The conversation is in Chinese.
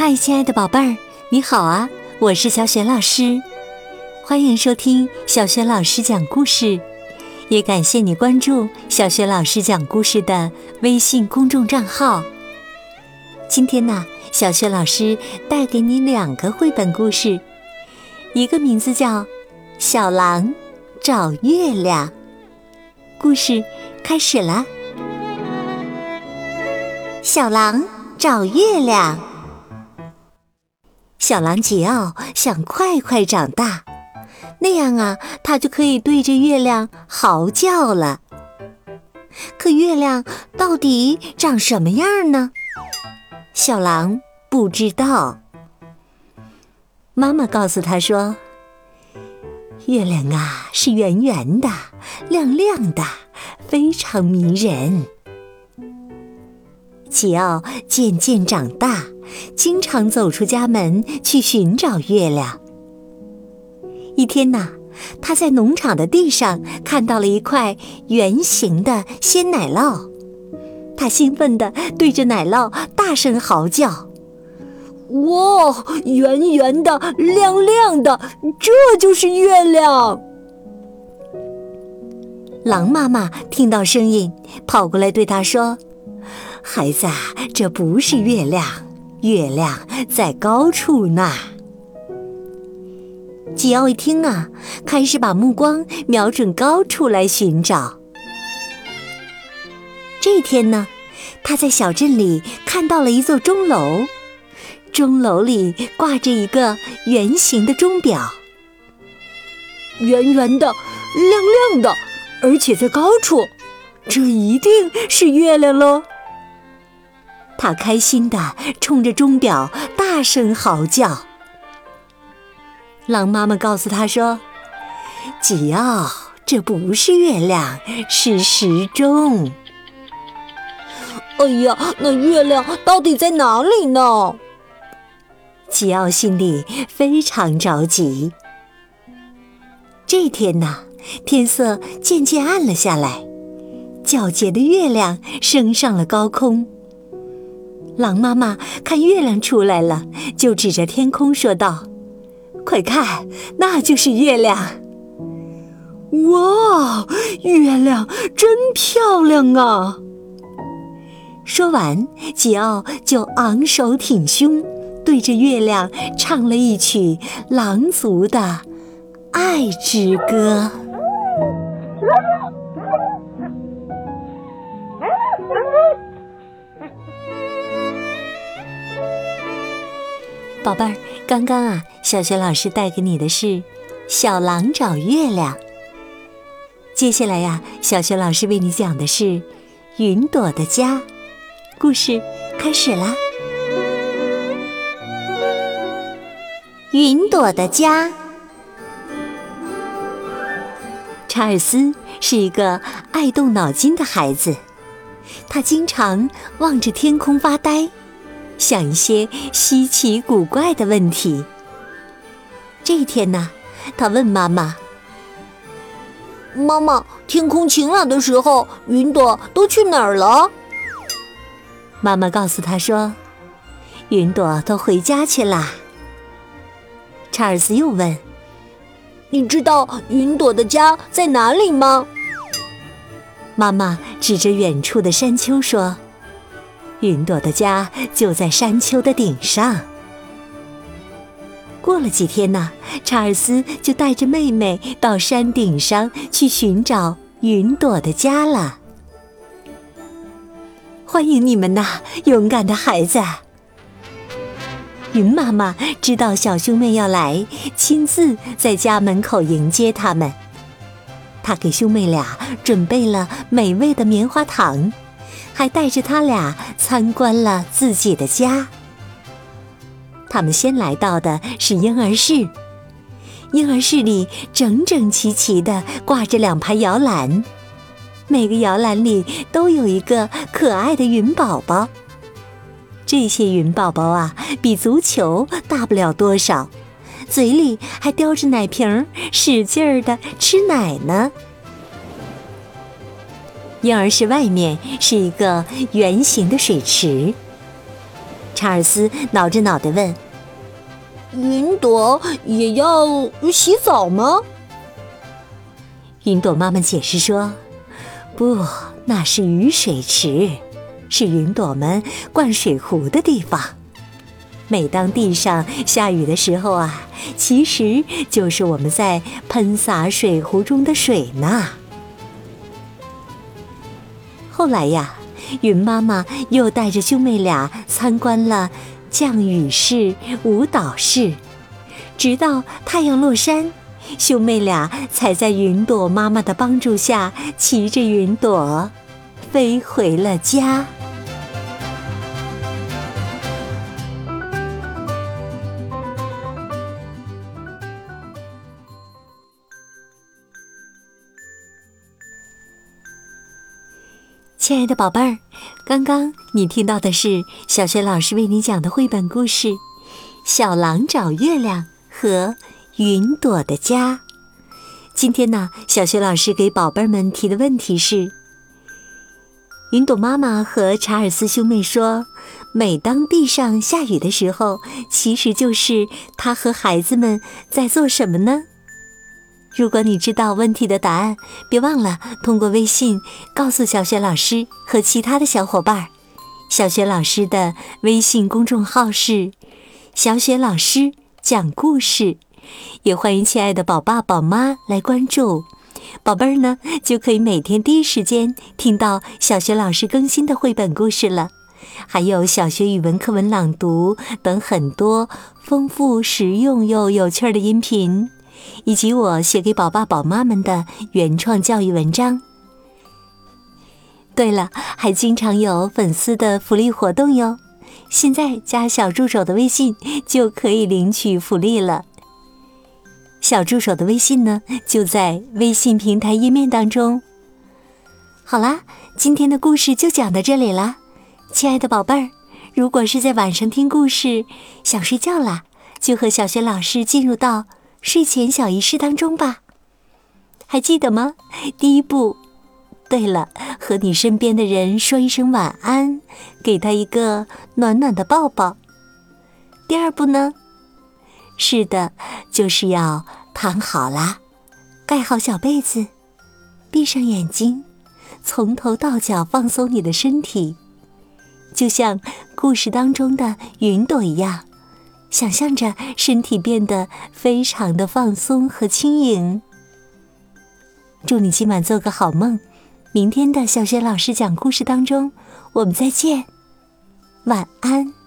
嗨，亲爱的宝贝儿，你好啊！我是小雪老师，欢迎收听小雪老师讲故事，也感谢你关注小雪老师讲故事的微信公众账号。今天呢，小雪老师带给你两个绘本故事，一个名字叫《小狼找月亮》，故事开始了。小狼找月亮。小狼吉奥想快快长大，那样啊，他就可以对着月亮嚎叫了。可月亮到底长什么样呢？小狼不知道。妈妈告诉他说：“月亮啊，是圆圆的、亮亮的，非常迷人。”吉奥渐渐长大。经常走出家门去寻找月亮。一天呐，他在农场的地上看到了一块圆形的鲜奶酪，他兴奋地对着奶酪大声嚎叫：“哇，圆圆的，亮亮的，这就是月亮！”狼妈妈听到声音，跑过来对他说：“孩子，啊这不是月亮。”月亮在高处呢。吉奥一听啊，开始把目光瞄准高处来寻找。这天呢，他在小镇里看到了一座钟楼，钟楼里挂着一个圆形的钟表，圆圆的，亮亮的，而且在高处，这一定是月亮喽。他开心地冲着钟表大声嚎叫。狼妈妈告诉他说：“吉奥，这不是月亮，是时钟。”哎呀，那月亮到底在哪里呢？吉奥心里非常着急。这天呐，天色渐渐暗了下来，皎洁的月亮升上了高空。狼妈妈看月亮出来了，就指着天空说道：“快看，那就是月亮！哇，月亮真漂亮啊！”说完，吉奥就昂首挺胸，对着月亮唱了一曲狼族的爱之歌。宝贝儿，刚刚啊，小雪老师带给你的是《小狼找月亮》。接下来呀，小雪老师为你讲的是《云朵的家》。故事开始啦！云朵的家。查尔斯是一个爱动脑筋的孩子，他经常望着天空发呆。想一些稀奇古怪的问题。这一天呢，他问妈妈：“妈妈，天空晴朗的时候，云朵都去哪儿了？”妈妈告诉他说：“云朵都回家去啦。”查尔斯又问：“你知道云朵的家在哪里吗？”妈妈指着远处的山丘说。云朵的家就在山丘的顶上。过了几天呢，查尔斯就带着妹妹到山顶上去寻找云朵的家了。欢迎你们呐，勇敢的孩子！云妈妈知道小兄妹要来，亲自在家门口迎接他们。她给兄妹俩准备了美味的棉花糖。还带着他俩参观了自己的家。他们先来到的是婴儿室，婴儿室里整整齐齐地挂着两排摇篮，每个摇篮里都有一个可爱的云宝宝。这些云宝宝啊，比足球大不了多少，嘴里还叼着奶瓶，使劲儿地吃奶呢。婴儿室外面是一个圆形的水池，查尔斯挠着脑袋问：“云朵也要洗澡吗？”云朵妈妈解释说：“不，那是雨水池，是云朵们灌水壶的地方。每当地上下雨的时候啊，其实就是我们在喷洒水壶中的水呢。”后来呀，云妈妈又带着兄妹俩参观了降雨室、舞蹈室，直到太阳落山。兄妹俩才在云朵妈妈的帮助下，骑着云朵飞回了家。亲爱的宝贝儿，刚刚你听到的是小学老师为你讲的绘本故事《小狼找月亮》和。云朵的家。今天呢，小学老师给宝贝们提的问题是：云朵妈妈和查尔斯兄妹说，每当地上下雨的时候，其实就是他和孩子们在做什么呢？如果你知道问题的答案，别忘了通过微信告诉小雪老师和其他的小伙伴。小雪老师的微信公众号是“小雪老师讲故事”。也欢迎亲爱的宝爸宝妈来关注，宝贝儿呢就可以每天第一时间听到小学老师更新的绘本故事了，还有小学语文课文朗读等很多丰富实用又有趣的音频，以及我写给宝爸宝妈们的原创教育文章。对了，还经常有粉丝的福利活动哟，现在加小助手的微信就可以领取福利了。小助手的微信呢，就在微信平台页面当中。好啦，今天的故事就讲到这里啦，亲爱的宝贝儿，如果是在晚上听故事想睡觉啦，就和小学老师进入到睡前小仪式当中吧。还记得吗？第一步，对了，和你身边的人说一声晚安，给他一个暖暖的抱抱。第二步呢？是的，就是要躺好了，盖好小被子，闭上眼睛，从头到脚放松你的身体，就像故事当中的云朵一样，想象着身体变得非常的放松和轻盈。祝你今晚做个好梦，明天的小雪老师讲故事当中，我们再见，晚安。